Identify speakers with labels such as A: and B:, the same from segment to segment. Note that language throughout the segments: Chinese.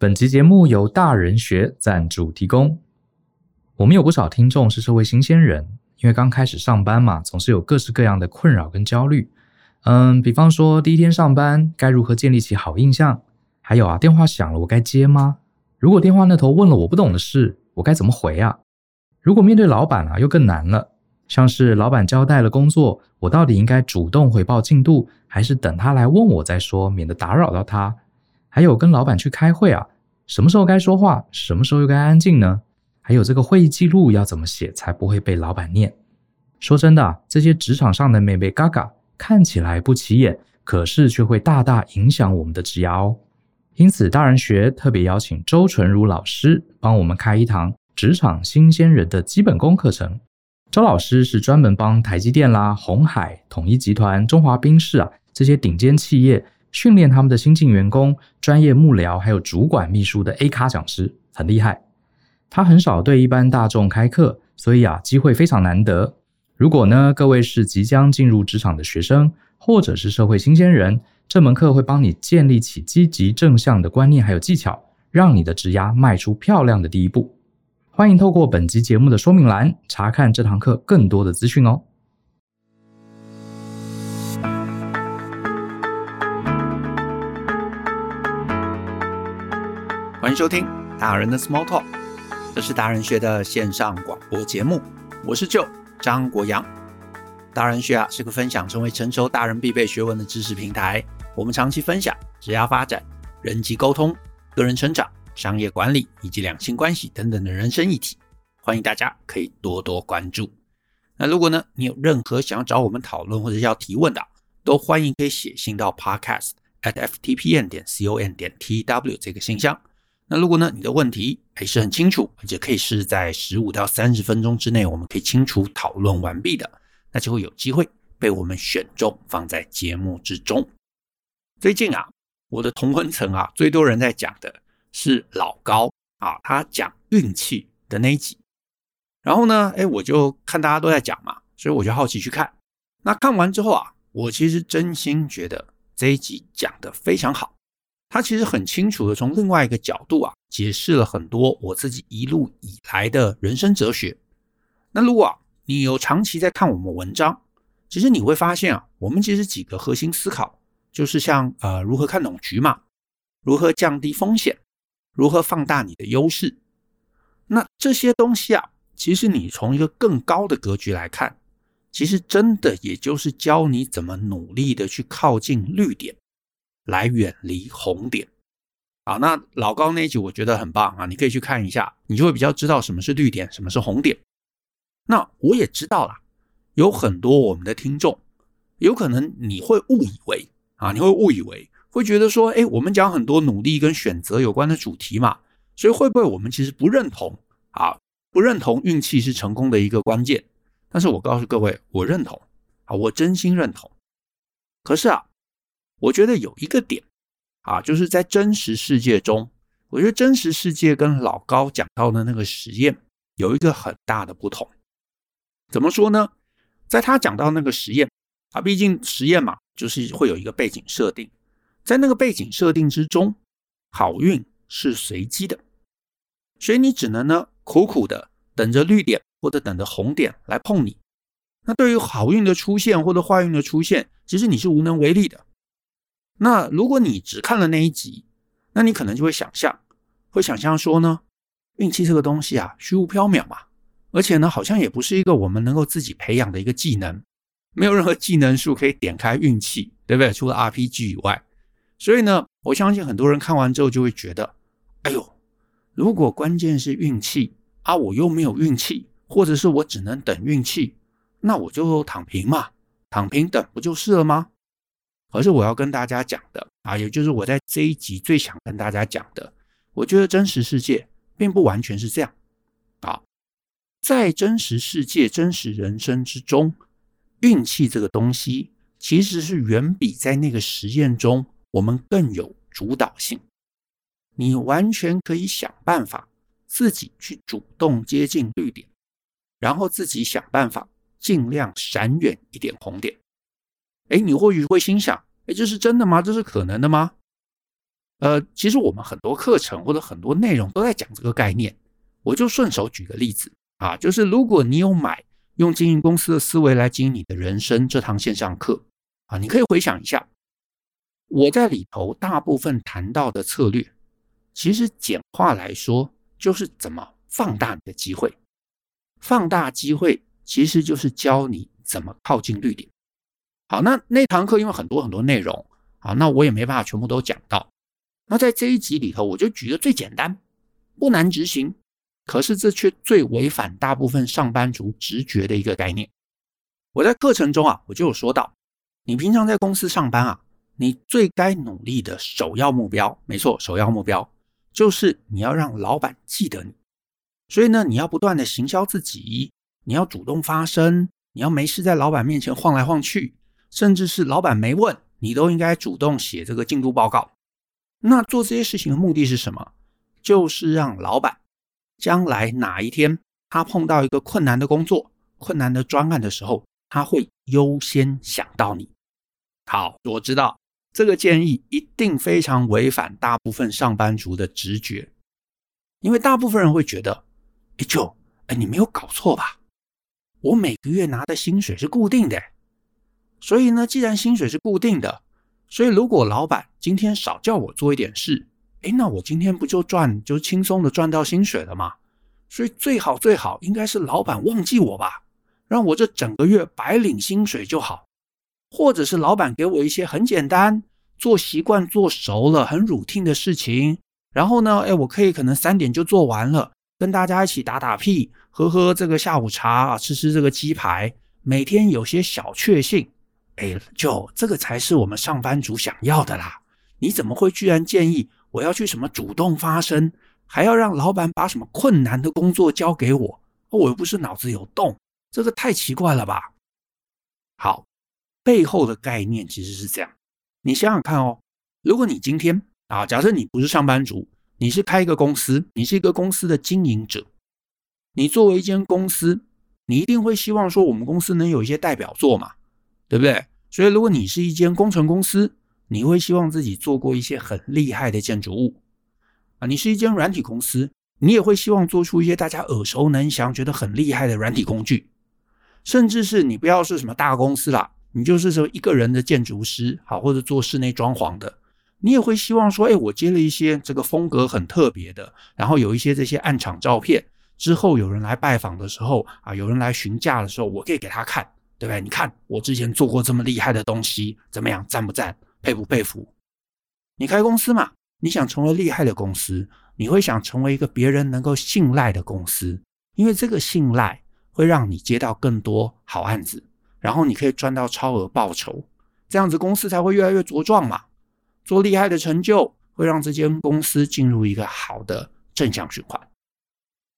A: 本集节目由大人学赞助提供。我们有不少听众是社会新鲜人，因为刚开始上班嘛，总是有各式各样的困扰跟焦虑。嗯，比方说第一天上班该如何建立起好印象？还有啊，电话响了，我该接吗？如果电话那头问了我不懂的事，我该怎么回啊？如果面对老板啊，又更难了。像是老板交代了工作，我到底应该主动回报进度，还是等他来问我再说，免得打扰到他？还有跟老板去开会啊，什么时候该说话，什么时候又该安静呢？还有这个会议记录要怎么写才不会被老板念？说真的，这些职场上的眉眉嘎嘎看起来不起眼，可是却会大大影响我们的职涯哦。因此，大人学特别邀请周纯如老师帮我们开一堂职场新鲜人的基本功课程。周老师是专门帮台积电啦、鸿海、统一集团、中华冰室啊这些顶尖企业。训练他们的新进员工、专业幕僚还有主管秘书的 A 咖讲师很厉害。他很少对一般大众开课，所以啊，机会非常难得。如果呢，各位是即将进入职场的学生，或者是社会新鲜人，这门课会帮你建立起积极正向的观念还有技巧，让你的职涯迈出漂亮的第一步。欢迎透过本集节目的说明栏查看这堂课更多的资讯哦。
B: 欢迎收听大人的 Small Talk，这是大人学的线上广播节目。我是舅张国阳。大人学啊是个分享成为成熟大人必备学问的知识平台。我们长期分享职业发展、人际沟通、个人成长、商业管理以及两性关系等等的人生议题。欢迎大家可以多多关注。那如果呢你有任何想要找我们讨论或者要提问的，都欢迎可以写信到 podcast at ftpn 点 com 点 tw 这个信箱。那如果呢，你的问题还是很清楚，而且可以是在十五到三十分钟之内，我们可以清楚讨论完毕的，那就会有机会被我们选中放在节目之中。最近啊，我的同婚层啊，最多人在讲的是老高啊，他讲运气的那一集。然后呢，哎，我就看大家都在讲嘛，所以我就好奇去看。那看完之后啊，我其实真心觉得这一集讲的非常好。他其实很清楚的从另外一个角度啊，解释了很多我自己一路以来的人生哲学。那如果啊，你有长期在看我们文章，其实你会发现啊，我们其实几个核心思考就是像呃如何看懂局嘛，如何降低风险，如何放大你的优势。那这些东西啊，其实你从一个更高的格局来看，其实真的也就是教你怎么努力的去靠近绿点。来远离红点，好，那老高那一集我觉得很棒啊，你可以去看一下，你就会比较知道什么是绿点，什么是红点。那我也知道啦，有很多我们的听众，有可能你会误以为啊，你会误以为，会觉得说，哎，我们讲很多努力跟选择有关的主题嘛，所以会不会我们其实不认同啊？不认同运气是成功的一个关键？但是我告诉各位，我认同啊，我真心认同。可是啊。我觉得有一个点啊，就是在真实世界中，我觉得真实世界跟老高讲到的那个实验有一个很大的不同。怎么说呢？在他讲到那个实验啊，毕竟实验嘛，就是会有一个背景设定，在那个背景设定之中，好运是随机的，所以你只能呢苦苦的等着绿点或者等着红点来碰你。那对于好运的出现或者坏运的出现，其实你是无能为力的。那如果你只看了那一集，那你可能就会想象，会想象说呢，运气这个东西啊，虚无缥缈嘛，而且呢，好像也不是一个我们能够自己培养的一个技能，没有任何技能树可以点开运气，对不对？除了 RPG 以外，所以呢，我相信很多人看完之后就会觉得，哎呦，如果关键是运气啊，我又没有运气，或者是我只能等运气，那我就躺平嘛，躺平等不就是了吗？而是我要跟大家讲的啊，也就是我在这一集最想跟大家讲的，我觉得真实世界并不完全是这样啊，在真实世界、真实人生之中，运气这个东西其实是远比在那个实验中我们更有主导性。你完全可以想办法自己去主动接近绿点，然后自己想办法尽量闪远一点红点。哎，你或许会心想，哎，这是真的吗？这是可能的吗？呃，其实我们很多课程或者很多内容都在讲这个概念。我就顺手举个例子啊，就是如果你有买用经营公司的思维来经营你的人生这堂线上课啊，你可以回想一下，我在里头大部分谈到的策略，其实简化来说就是怎么放大你的机会。放大机会其实就是教你怎么靠近绿点。好，那那堂课因为很多很多内容啊，那我也没办法全部都讲到。那在这一集里头，我就举个最简单、不难执行。可是这却最违反大部分上班族直觉的一个概念。我在课程中啊，我就有说到，你平常在公司上班啊，你最该努力的首要目标，没错，首要目标就是你要让老板记得你。所以呢，你要不断的行销自己，你要主动发声，你要没事在老板面前晃来晃去，甚至是老板没问你都应该主动写这个进度报告。那做这些事情的目的是什么？就是让老板。将来哪一天他碰到一个困难的工作、困难的专案的时候，他会优先想到你。好，我知道这个建议一定非常违反大部分上班族的直觉，因为大部分人会觉得，哎，就，哎，你没有搞错吧？我每个月拿的薪水是固定的，所以呢，既然薪水是固定的，所以如果老板今天少叫我做一点事。哎，那我今天不就赚，就轻松的赚到薪水了吗？所以最好最好应该是老板忘记我吧，让我这整个月白领薪水就好，或者是老板给我一些很简单、做习惯做熟了、很 routine 的事情，然后呢，哎，我可以可能三点就做完了，跟大家一起打打屁，喝喝这个下午茶，吃吃这个鸡排，每天有些小确幸，哎，就这个才是我们上班族想要的啦。你怎么会居然建议？我要去什么主动发声，还要让老板把什么困难的工作交给我？我又不是脑子有洞，这个太奇怪了吧？好，背后的概念其实是这样，你想想看哦，如果你今天啊，假设你不是上班族，你是开一个公司，你是一个公司的经营者，你作为一间公司，你一定会希望说我们公司能有一些代表作嘛，对不对？所以如果你是一间工程公司，你会希望自己做过一些很厉害的建筑物。啊，你是一间软体公司，你也会希望做出一些大家耳熟能详、觉得很厉害的软体工具，甚至是你不要是什么大公司啦，你就是说一个人的建筑师，好，或者做室内装潢的，你也会希望说，哎，我接了一些这个风格很特别的，然后有一些这些暗场照片，之后有人来拜访的时候啊，有人来询价的时候，我可以给他看，对不对？你看我之前做过这么厉害的东西，怎么样，赞不赞？佩服佩服，你开公司嘛？你想成为厉害的公司，你会想成为一个别人能够信赖的公司，因为这个信赖会让你接到更多好案子，然后你可以赚到超额报酬，这样子公司才会越来越茁壮嘛。做厉害的成就会让这间公司进入一个好的正向循环。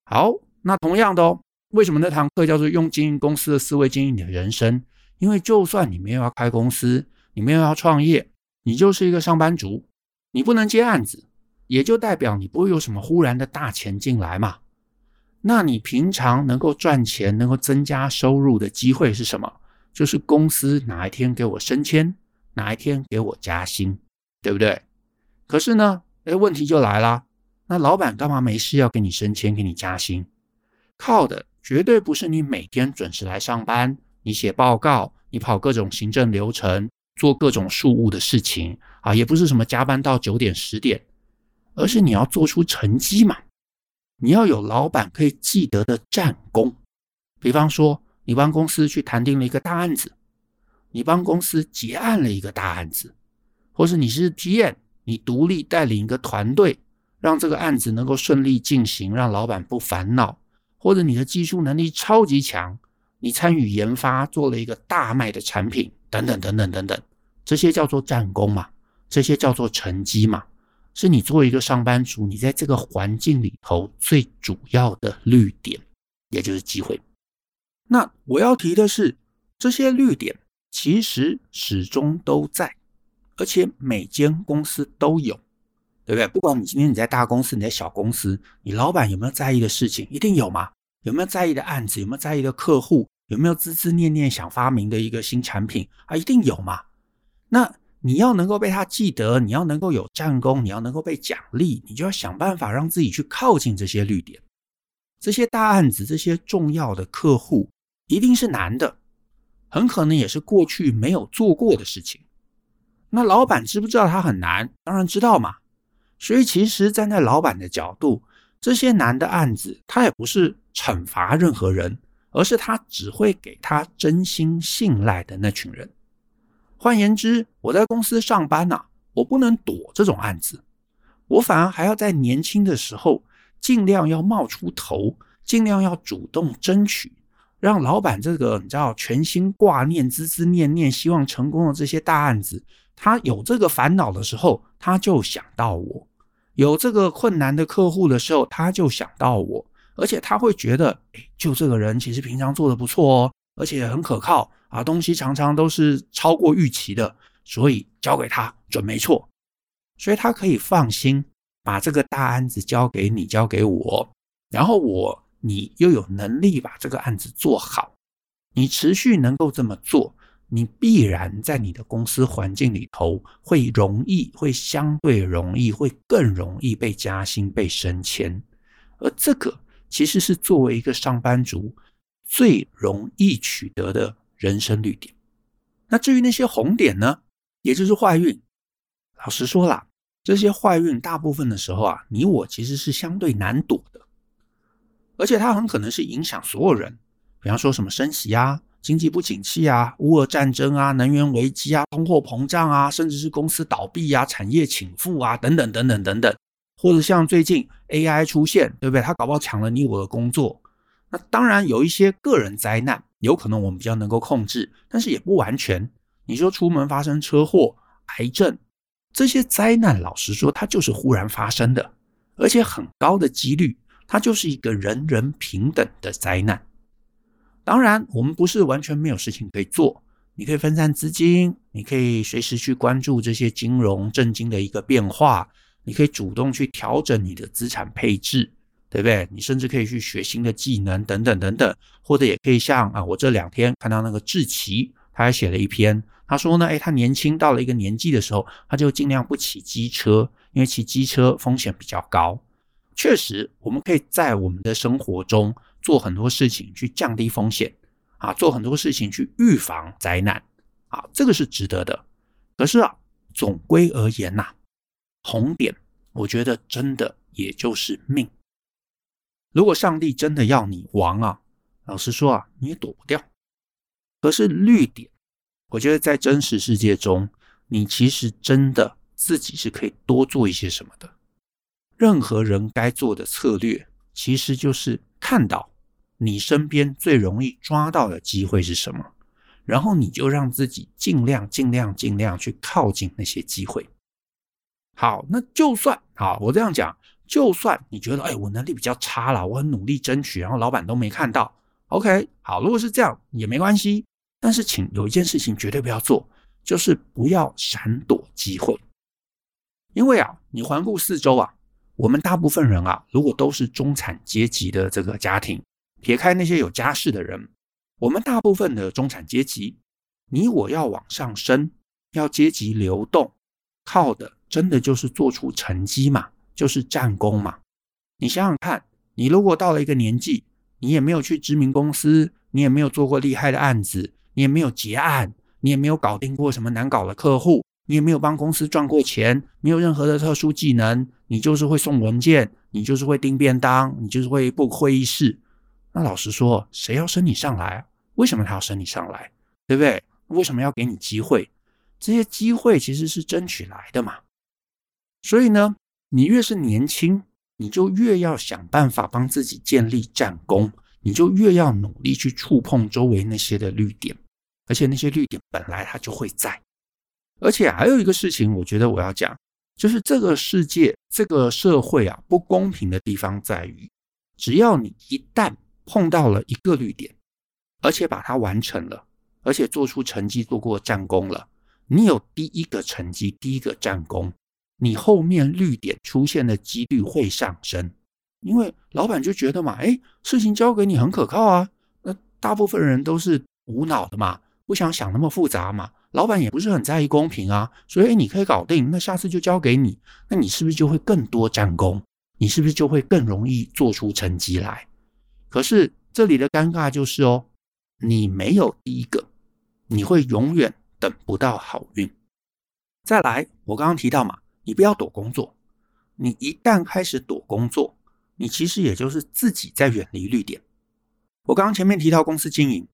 B: 好，那同样的哦，为什么那堂课叫做用经营公司的思维经营你的人生？因为就算你没有要开公司。你没有要创业，你就是一个上班族，你不能接案子，也就代表你不会有什么忽然的大钱进来嘛。那你平常能够赚钱、能够增加收入的机会是什么？就是公司哪一天给我升迁，哪一天给我加薪，对不对？可是呢，哎，问题就来了，那老板干嘛没事要给你升迁、给你加薪？靠的绝对不是你每天准时来上班，你写报告，你跑各种行政流程。做各种事务的事情啊，也不是什么加班到九点十点，而是你要做出成绩嘛。你要有老板可以记得的战功。比方说，你帮公司去谈定了一个大案子，你帮公司结案了一个大案子，或是你是 PM，你独立带领一个团队，让这个案子能够顺利进行，让老板不烦恼。或者你的技术能力超级强，你参与研发做了一个大卖的产品，等等等等等等。这些叫做战功嘛，这些叫做成绩嘛，是你作为一个上班族，你在这个环境里头最主要的绿点，也就是机会。那我要提的是，这些绿点其实始终都在，而且每间公司都有，对不对？不管你今天你在大公司，你在小公司，你老板有没有在意的事情，一定有嘛？有没有在意的案子？有没有在意的客户？有没有孜孜念念想发明的一个新产品啊？一定有嘛？那你要能够被他记得，你要能够有战功，你要能够被奖励，你就要想办法让自己去靠近这些绿点。这些大案子，这些重要的客户，一定是难的，很可能也是过去没有做过的事情。那老板知不知道他很难？当然知道嘛。所以其实站在老板的角度，这些难的案子，他也不是惩罚任何人，而是他只会给他真心信赖的那群人。换言之，我在公司上班呐，我不能躲这种案子，我反而还要在年轻的时候。尽量要冒出头，尽量要主动争取，让老板这个你知道全心挂念、孜孜念念、希望成功的这些大案子，他有这个烦恼的时候，他就想到我；有这个困难的客户的时候，他就想到我。而且他会觉得，哎，就这个人其实平常做的不错哦，而且很可靠啊，东西常常都是超过预期的，所以交给他准没错，所以他可以放心。把这个大案子交给你，交给我，然后我你又有能力把这个案子做好，你持续能够这么做，你必然在你的公司环境里头会容易，会相对容易，会更容易被加薪、被升迁，而这个其实是作为一个上班族最容易取得的人生绿点。那至于那些红点呢，也就是坏运，老实说啦。这些坏运大部分的时候啊，你我其实是相对难躲的，而且它很可能是影响所有人。比方说什么升息啊、经济不景气啊、乌俄战争啊、能源危机啊、通货膨胀啊，甚至是公司倒闭啊、产业倾覆啊等等等等等等，或者像最近 AI 出现，对不对？它搞不好抢了你我的工作。那当然有一些个人灾难，有可能我们比较能够控制，但是也不完全。你说出门发生车祸、癌症。这些灾难，老实说，它就是忽然发生的，而且很高的几率，它就是一个人人平等的灾难。当然，我们不是完全没有事情可以做，你可以分散资金，你可以随时去关注这些金融政经的一个变化，你可以主动去调整你的资产配置，对不对？你甚至可以去学新的技能，等等等等，或者也可以像啊，我这两天看到那个志奇，他还写了一篇。他说呢，诶，他年轻到了一个年纪的时候，他就尽量不骑机车，因为骑机车风险比较高。确实，我们可以在我们的生活中做很多事情去降低风险，啊，做很多事情去预防灾难，啊，这个是值得的。可是啊，总归而言呐，红点，我觉得真的也就是命。如果上帝真的要你亡啊，老实说啊，你也躲不掉。可是绿点。我觉得在真实世界中，你其实真的自己是可以多做一些什么的。任何人该做的策略，其实就是看到你身边最容易抓到的机会是什么，然后你就让自己尽量、尽量、尽量去靠近那些机会。好，那就算好，我这样讲，就算你觉得，哎，我能力比较差了，我很努力争取，然后老板都没看到。OK，好，如果是这样也没关系。但是，请有一件事情绝对不要做，就是不要闪躲机会。因为啊，你环顾四周啊，我们大部分人啊，如果都是中产阶级的这个家庭，撇开那些有家室的人，我们大部分的中产阶级，你我要往上升，要阶级流动，靠的真的就是做出成绩嘛，就是战功嘛。你想想看，你如果到了一个年纪，你也没有去知名公司，你也没有做过厉害的案子。你也没有结案，你也没有搞定过什么难搞的客户，你也没有帮公司赚过钱，没有任何的特殊技能，你就是会送文件，你就是会订便当，你就是会 book 会议室。那老实说，谁要升你上来？为什么他要升你上来？对不对？为什么要给你机会？这些机会其实是争取来的嘛。所以呢，你越是年轻，你就越要想办法帮自己建立战功。你就越要努力去触碰周围那些的绿点，而且那些绿点本来它就会在。而且还有一个事情，我觉得我要讲，就是这个世界、这个社会啊，不公平的地方在于，只要你一旦碰到了一个绿点，而且把它完成了，而且做出成绩、做过战功了，你有第一个成绩、第一个战功，你后面绿点出现的几率会上升。因为老板就觉得嘛，哎，事情交给你很可靠啊。那大部分人都是无脑的嘛，不想想那么复杂嘛。老板也不是很在意公平啊，所以你可以搞定，那下次就交给你，那你是不是就会更多战功？你是不是就会更容易做出成绩来？可是这里的尴尬就是哦，你没有第一个，你会永远等不到好运。再来，我刚刚提到嘛，你不要躲工作，你一旦开始躲工作，你其实也就是自己在远离绿点。我刚刚前面提到公司经营，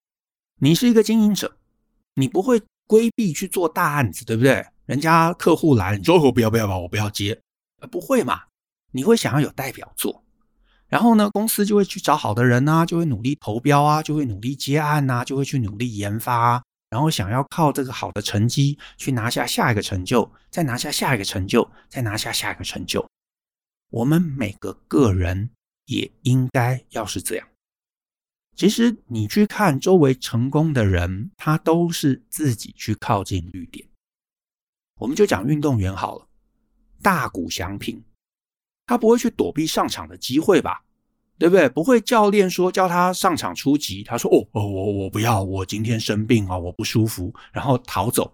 B: 你是一个经营者，你不会规避去做大案子，对不对？人家客户来，你说我不要不要吧，我不要接，不会嘛？你会想要有代表作，然后呢，公司就会去找好的人啊，就会努力投标啊，就会努力接案啊，就会去努力研发啊，然后想要靠这个好的成绩去拿下下一个成就，再拿下下一个成就，再拿下下一个成就。我们每个个人也应该要是这样。其实你去看周围成功的人，他都是自己去靠近绿点。我们就讲运动员好了，大谷翔平，他不会去躲避上场的机会吧？对不对？不会教练说叫他上场出击，他说：“哦哦，我我不要，我今天生病啊，我不舒服。”然后逃走。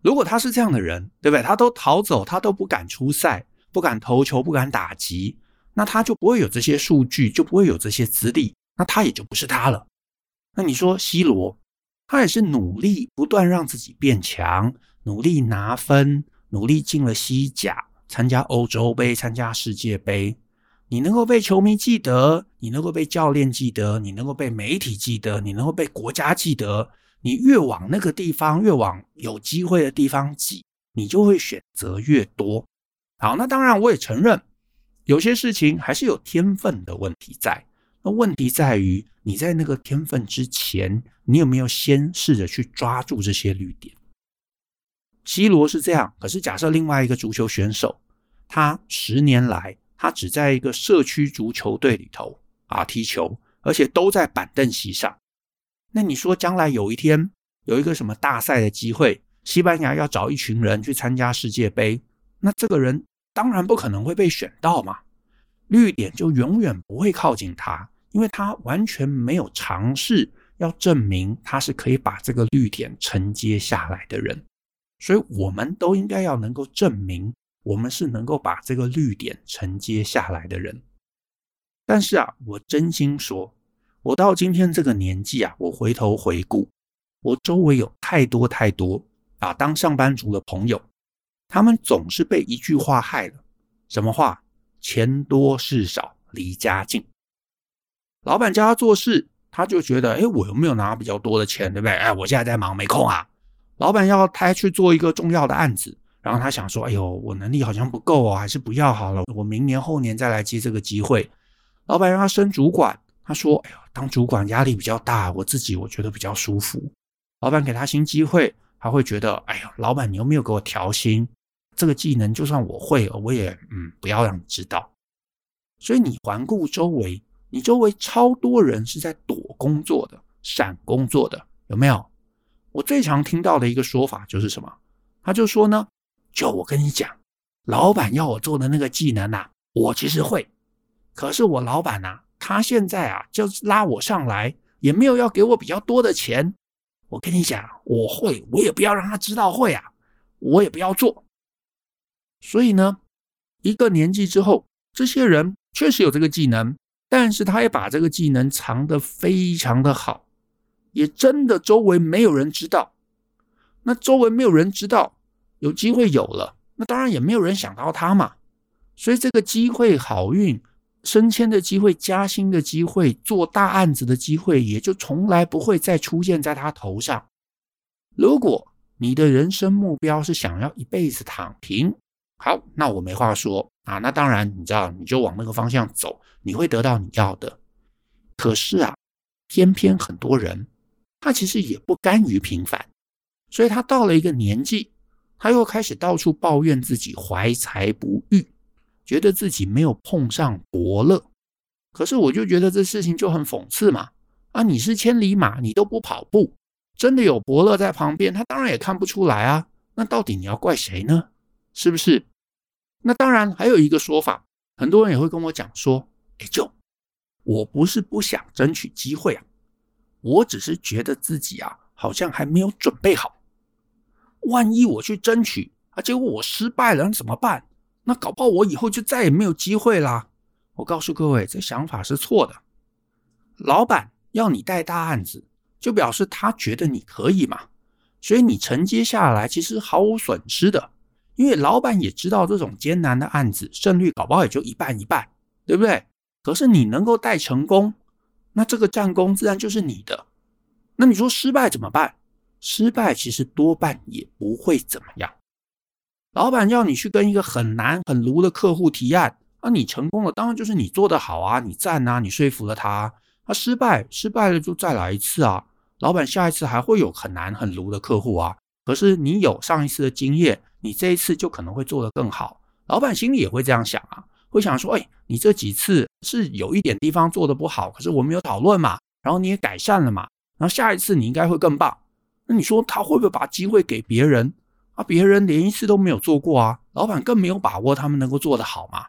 B: 如果他是这样的人，对不对？他都逃走，他都不敢出赛，不敢投球，不敢打击，那他就不会有这些数据，就不会有这些资历。那他也就不是他了。那你说 C 罗，他也是努力不断让自己变强，努力拿分，努力进了西甲，参加欧洲杯，参加世界杯。你能够被球迷记得，你能够被教练记得，你能够被媒体记得，你能够被国家记得。你越往那个地方，越往有机会的地方挤，你就会选择越多。好，那当然我也承认，有些事情还是有天分的问题在。那问题在于，你在那个天分之前，你有没有先试着去抓住这些绿点？C 罗是这样，可是假设另外一个足球选手，他十年来他只在一个社区足球队里头啊踢球，而且都在板凳席上。那你说将来有一天有一个什么大赛的机会，西班牙要找一群人去参加世界杯，那这个人当然不可能会被选到嘛，绿点就永远不会靠近他。因为他完全没有尝试要证明他是可以把这个绿点承接下来的人，所以我们都应该要能够证明我们是能够把这个绿点承接下来的人。但是啊，我真心说，我到今天这个年纪啊，我回头回顾，我周围有太多太多啊当上班族的朋友，他们总是被一句话害了。什么话？钱多事少，离家近。老板叫他做事，他就觉得，哎，我有没有拿比较多的钱，对不对？哎，我现在在忙，没空啊。老板要他去做一个重要的案子，然后他想说，哎呦，我能力好像不够哦，还是不要好了，我明年后年再来接这个机会。老板让他升主管，他说，哎呦，当主管压力比较大，我自己我觉得比较舒服。老板给他新机会，他会觉得，哎呦，老板你又没有给我调薪，这个技能就算我会，我也嗯，不要让你知道。所以你环顾周围。你周围超多人是在躲工作的、闪工作的，有没有？我最常听到的一个说法就是什么？他就说呢，就我跟你讲，老板要我做的那个技能呐，我其实会，可是我老板呐，他现在啊，就拉我上来，也没有要给我比较多的钱。我跟你讲，我会，我也不要让他知道会啊，我也不要做。所以呢，一个年纪之后，这些人确实有这个技能。但是他也把这个技能藏得非常的好，也真的周围没有人知道。那周围没有人知道，有机会有了，那当然也没有人想到他嘛。所以这个机会、好运、升迁的机会、加薪的机会、做大案子的机会，也就从来不会再出现在他头上。如果你的人生目标是想要一辈子躺平，好，那我没话说啊。那当然，你知道，你就往那个方向走。你会得到你要的，可是啊，偏偏很多人他其实也不甘于平凡，所以他到了一个年纪，他又开始到处抱怨自己怀才不遇，觉得自己没有碰上伯乐。可是我就觉得这事情就很讽刺嘛，啊，你是千里马，你都不跑步，真的有伯乐在旁边，他当然也看不出来啊。那到底你要怪谁呢？是不是？那当然还有一个说法，很多人也会跟我讲说。哎，就我不是不想争取机会啊，我只是觉得自己啊，好像还没有准备好，万一我去争取啊，结果我失败了，怎么办？那搞不好我以后就再也没有机会啦。我告诉各位，这想法是错的。老板要你带大案子，就表示他觉得你可以嘛，所以你承接下来其实毫无损失的，因为老板也知道这种艰难的案子胜率搞不好也就一半一半，对不对？可是你能够带成功，那这个战功自然就是你的。那你说失败怎么办？失败其实多半也不会怎么样。老板要你去跟一个很难很卢的客户提案，那你成功了，当然就是你做得好啊，你赞啊，你说服了他。他失败，失败了就再来一次啊。老板下一次还会有很难很卢的客户啊。可是你有上一次的经验，你这一次就可能会做得更好。老板心里也会这样想啊，会想说：哎，你这几次是有一点地方做的不好，可是我们有讨论嘛，然后你也改善了嘛。然后下一次你应该会更棒。那你说他会不会把机会给别人啊？别人连一次都没有做过啊，老板更没有把握他们能够做得好嘛。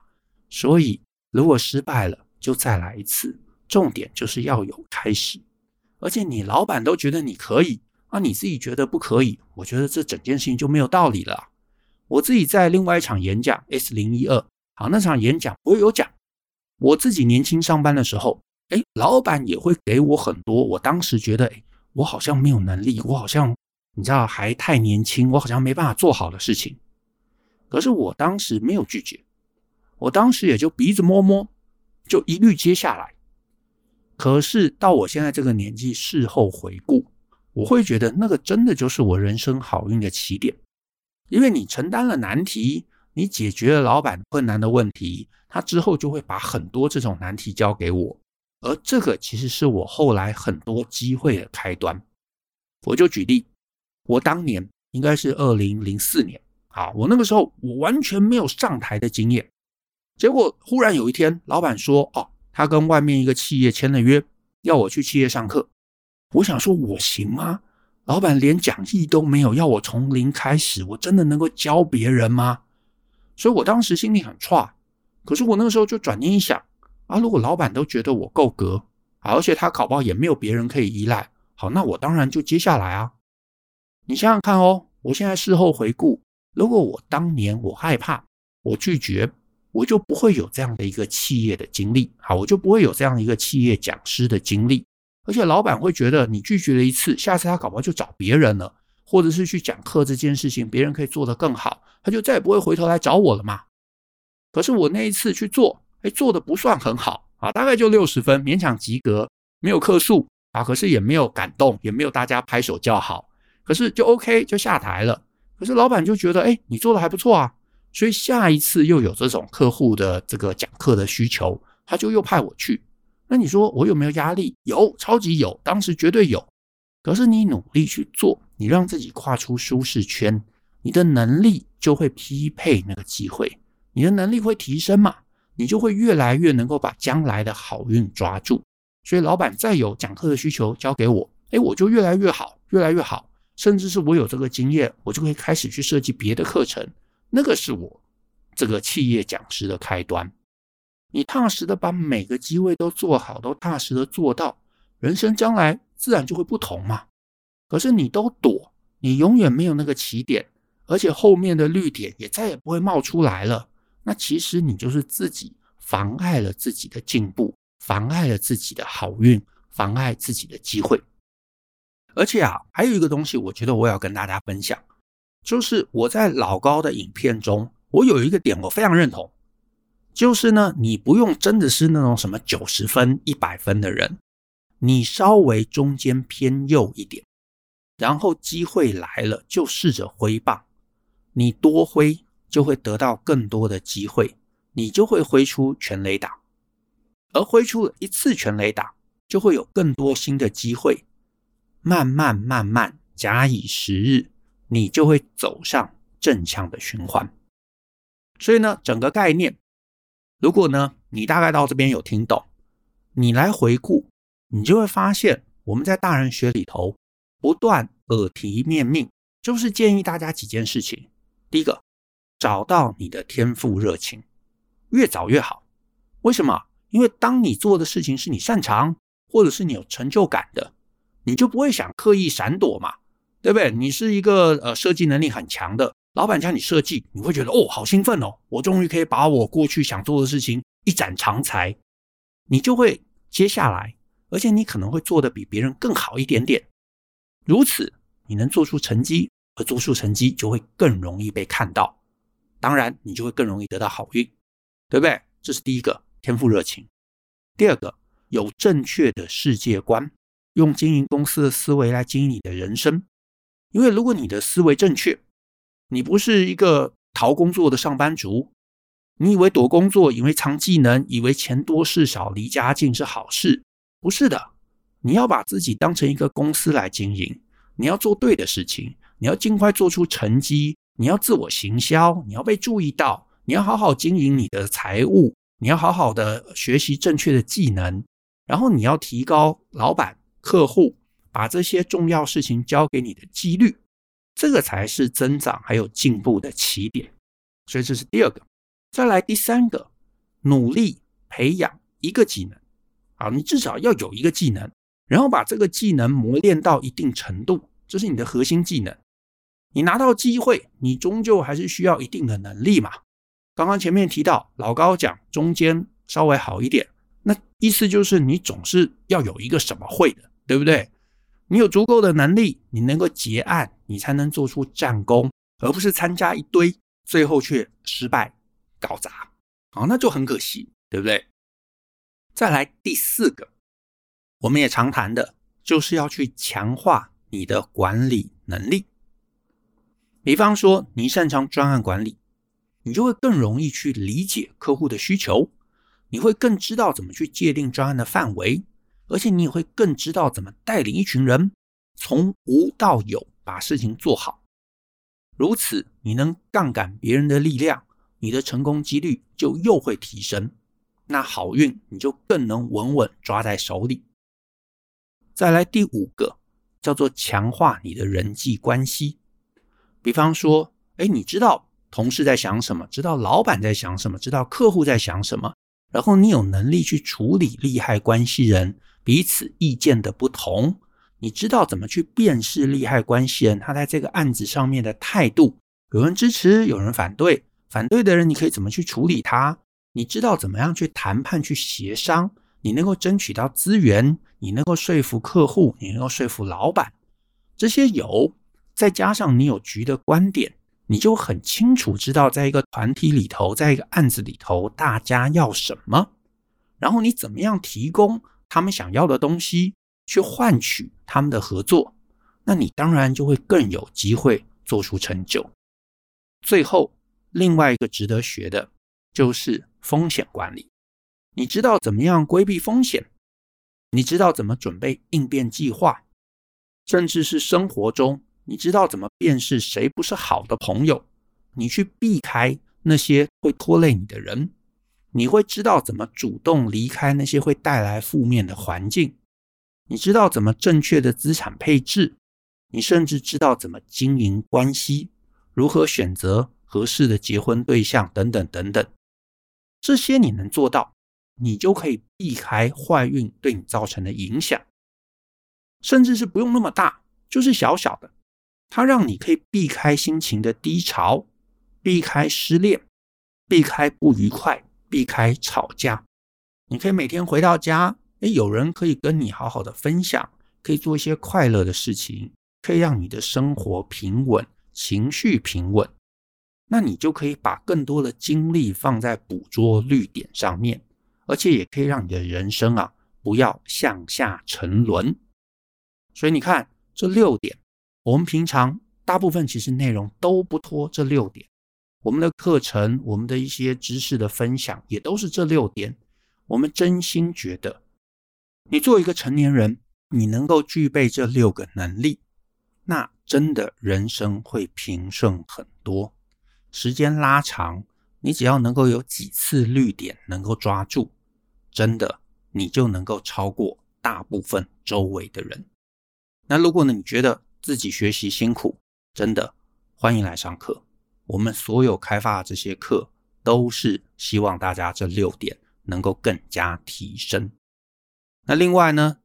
B: 所以如果失败了，就再来一次。重点就是要有开始，而且你老板都觉得你可以啊，你自己觉得不可以，我觉得这整件事情就没有道理了。我自己在另外一场演讲 S 零一二，好，那场演讲我有讲，我自己年轻上班的时候。哎，老板也会给我很多。我当时觉得，哎，我好像没有能力，我好像你知道还太年轻，我好像没办法做好的事情。可是我当时没有拒绝，我当时也就鼻子摸摸，就一律接下来。可是到我现在这个年纪，事后回顾，我会觉得那个真的就是我人生好运的起点，因为你承担了难题，你解决了老板困难的问题，他之后就会把很多这种难题交给我。而这个其实是我后来很多机会的开端。我就举例，我当年应该是二零零四年，啊，我那个时候我完全没有上台的经验，结果忽然有一天，老板说，哦，他跟外面一个企业签了约，要我去企业上课。我想说，我行吗？老板连讲义都没有，要我从零开始，我真的能够教别人吗？所以我当时心里很差。可是我那个时候就转念一想。啊，如果老板都觉得我够格，而且他搞不好也没有别人可以依赖，好，那我当然就接下来啊。你想想看哦，我现在事后回顾，如果我当年我害怕，我拒绝，我就不会有这样的一个企业的经历，好，我就不会有这样一个企业讲师的经历，而且老板会觉得你拒绝了一次，下次他搞不好就找别人了，或者是去讲课这件事情，别人可以做得更好，他就再也不会回头来找我了嘛。可是我那一次去做。哎，做的不算很好啊，大概就六十分，勉强及格，没有客诉啊，可是也没有感动，也没有大家拍手叫好，可是就 OK 就下台了。可是老板就觉得，哎，你做的还不错啊，所以下一次又有这种客户的这个讲课的需求，他就又派我去。那你说我有没有压力？有，超级有，当时绝对有。可是你努力去做，你让自己跨出舒适圈，你的能力就会匹配那个机会，你的能力会提升嘛。你就会越来越能够把将来的好运抓住，所以老板再有讲课的需求交给我，诶，我就越来越好，越来越好，甚至是我有这个经验，我就可以开始去设计别的课程，那个是我这个企业讲师的开端。你踏实的把每个机会都做好，都踏实的做到，人生将来自然就会不同嘛。可是你都躲，你永远没有那个起点，而且后面的绿点也再也不会冒出来了。那其实你就是自己妨碍了自己的进步，妨碍了自己的好运，妨碍自己的机会。而且啊，还有一个东西，我觉得我要跟大家分享，就是我在老高的影片中，我有一个点我非常认同，就是呢，你不用真的是那种什么九十分、一百分的人，你稍微中间偏右一点，然后机会来了就试着挥棒，你多挥。就会得到更多的机会，你就会挥出全垒打，而挥出了一次全垒打，就会有更多新的机会，慢慢慢慢，假以时日，你就会走上正向的循环。所以呢，整个概念，如果呢，你大概到这边有听懂，你来回顾，你就会发现，我们在大人学里头不断耳提面命，就是建议大家几件事情。第一个。找到你的天赋热情，越早越好。为什么？因为当你做的事情是你擅长，或者是你有成就感的，你就不会想刻意闪躲嘛，对不对？你是一个呃设计能力很强的老板，叫你设计，你会觉得哦，好兴奋哦，我终于可以把我过去想做的事情一展长才，你就会接下来，而且你可能会做得比别人更好一点点。如此，你能做出成绩，而做数成绩就会更容易被看到，当然，你就会更容易得到好运，对不对？这是第一个，天赋热情。第二个，有正确的世界观，用经营公司的思维来经营你的人生。因为如果你的思维正确，你不是一个逃工作的上班族，你以为躲工作，以为藏技能，以为钱多事少，离家近是好事，不是的。你要把自己当成一个公司来经营，你要做对的事情，你要尽快做出成绩，你要自我行销，你要被注意到，你要好好经营你的财务。你要好好的学习正确的技能，然后你要提高老板、客户把这些重要事情交给你的几率，这个才是增长还有进步的起点。所以这是第二个。再来第三个，努力培养一个技能，啊，你至少要有一个技能，然后把这个技能磨练到一定程度，这是你的核心技能。你拿到机会，你终究还是需要一定的能力嘛。刚刚前面提到，老高讲中间稍微好一点，那意思就是你总是要有一个什么会的，对不对？你有足够的能力，你能够结案，你才能做出战功，而不是参加一堆，最后却失败搞砸，好，那就很可惜，对不对？再来第四个，我们也常谈的，就是要去强化你的管理能力。比方说，你擅长专案管理。你就会更容易去理解客户的需求，你会更知道怎么去界定专案的范围，而且你也会更知道怎么带领一群人从无到有把事情做好。如此，你能杠杆别人的力量，你的成功几率就又会提升，那好运你就更能稳稳抓在手里。再来第五个，叫做强化你的人际关系。比方说，哎，你知道。同事在想什么？知道老板在想什么？知道客户在想什么？然后你有能力去处理利害关系人彼此意见的不同，你知道怎么去辨识利害关系人他在这个案子上面的态度，有人支持，有人反对，反对的人你可以怎么去处理他？你知道怎么样去谈判、去协商？你能够争取到资源，你能够说服客户，你能够说服老板，这些有，再加上你有局的观点。你就很清楚知道，在一个团体里头，在一个案子里头，大家要什么，然后你怎么样提供他们想要的东西，去换取他们的合作，那你当然就会更有机会做出成就。最后，另外一个值得学的就是风险管理。你知道怎么样规避风险，你知道怎么准备应变计划，甚至是生活中。你知道怎么辨识谁不是好的朋友？你去避开那些会拖累你的人，你会知道怎么主动离开那些会带来负面的环境。你知道怎么正确的资产配置，你甚至知道怎么经营关系，如何选择合适的结婚对象等等等等。这些你能做到，你就可以避开坏运对你造成的影响，甚至是不用那么大，就是小小的。它让你可以避开心情的低潮，避开失恋，避开不愉快，避开吵架。你可以每天回到家，诶，有人可以跟你好好的分享，可以做一些快乐的事情，可以让你的生活平稳，情绪平稳。那你就可以把更多的精力放在捕捉绿点上面，而且也可以让你的人生啊，不要向下沉沦。所以你看这六点。我们平常大部分其实内容都不脱这六点，我们的课程、我们的一些知识的分享也都是这六点。我们真心觉得，你作为一个成年人，你能够具备这六个能力，那真的人生会平顺很多。时间拉长，你只要能够有几次绿点能够抓住，真的你就能够超过大部分周围的人。那如果呢，你觉得，自己学习辛苦，真的欢迎来上课。我们所有开发的这些课，都是希望大家这六点能够更加提升。那另外呢，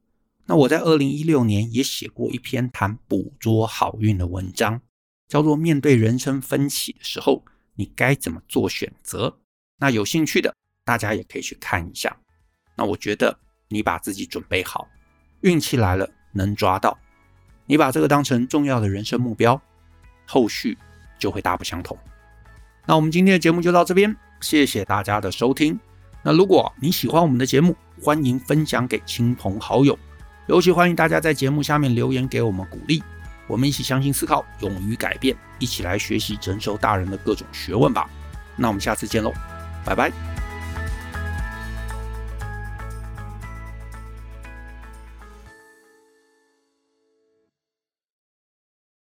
B: 那我在二零一六年也写过一篇谈捕捉好运的文章，叫做《面对人生分歧的时候，你该怎么做选择》。那有兴趣的大家也可以去看一下。那我觉得你把自己准备好，运气来了能抓到，你把这个当成重要的人生目标，后续就会大不相同。那我们今天的节目就到这边，谢谢大家的收听。那如果你喜欢我们的节目，欢迎分享给亲朋好友。尤其欢迎大家在节目下面留言给我们鼓励，我们一起相信、思考、勇于改变，一起来学习成熟大人的各种学问吧。那我们下次见喽，拜拜。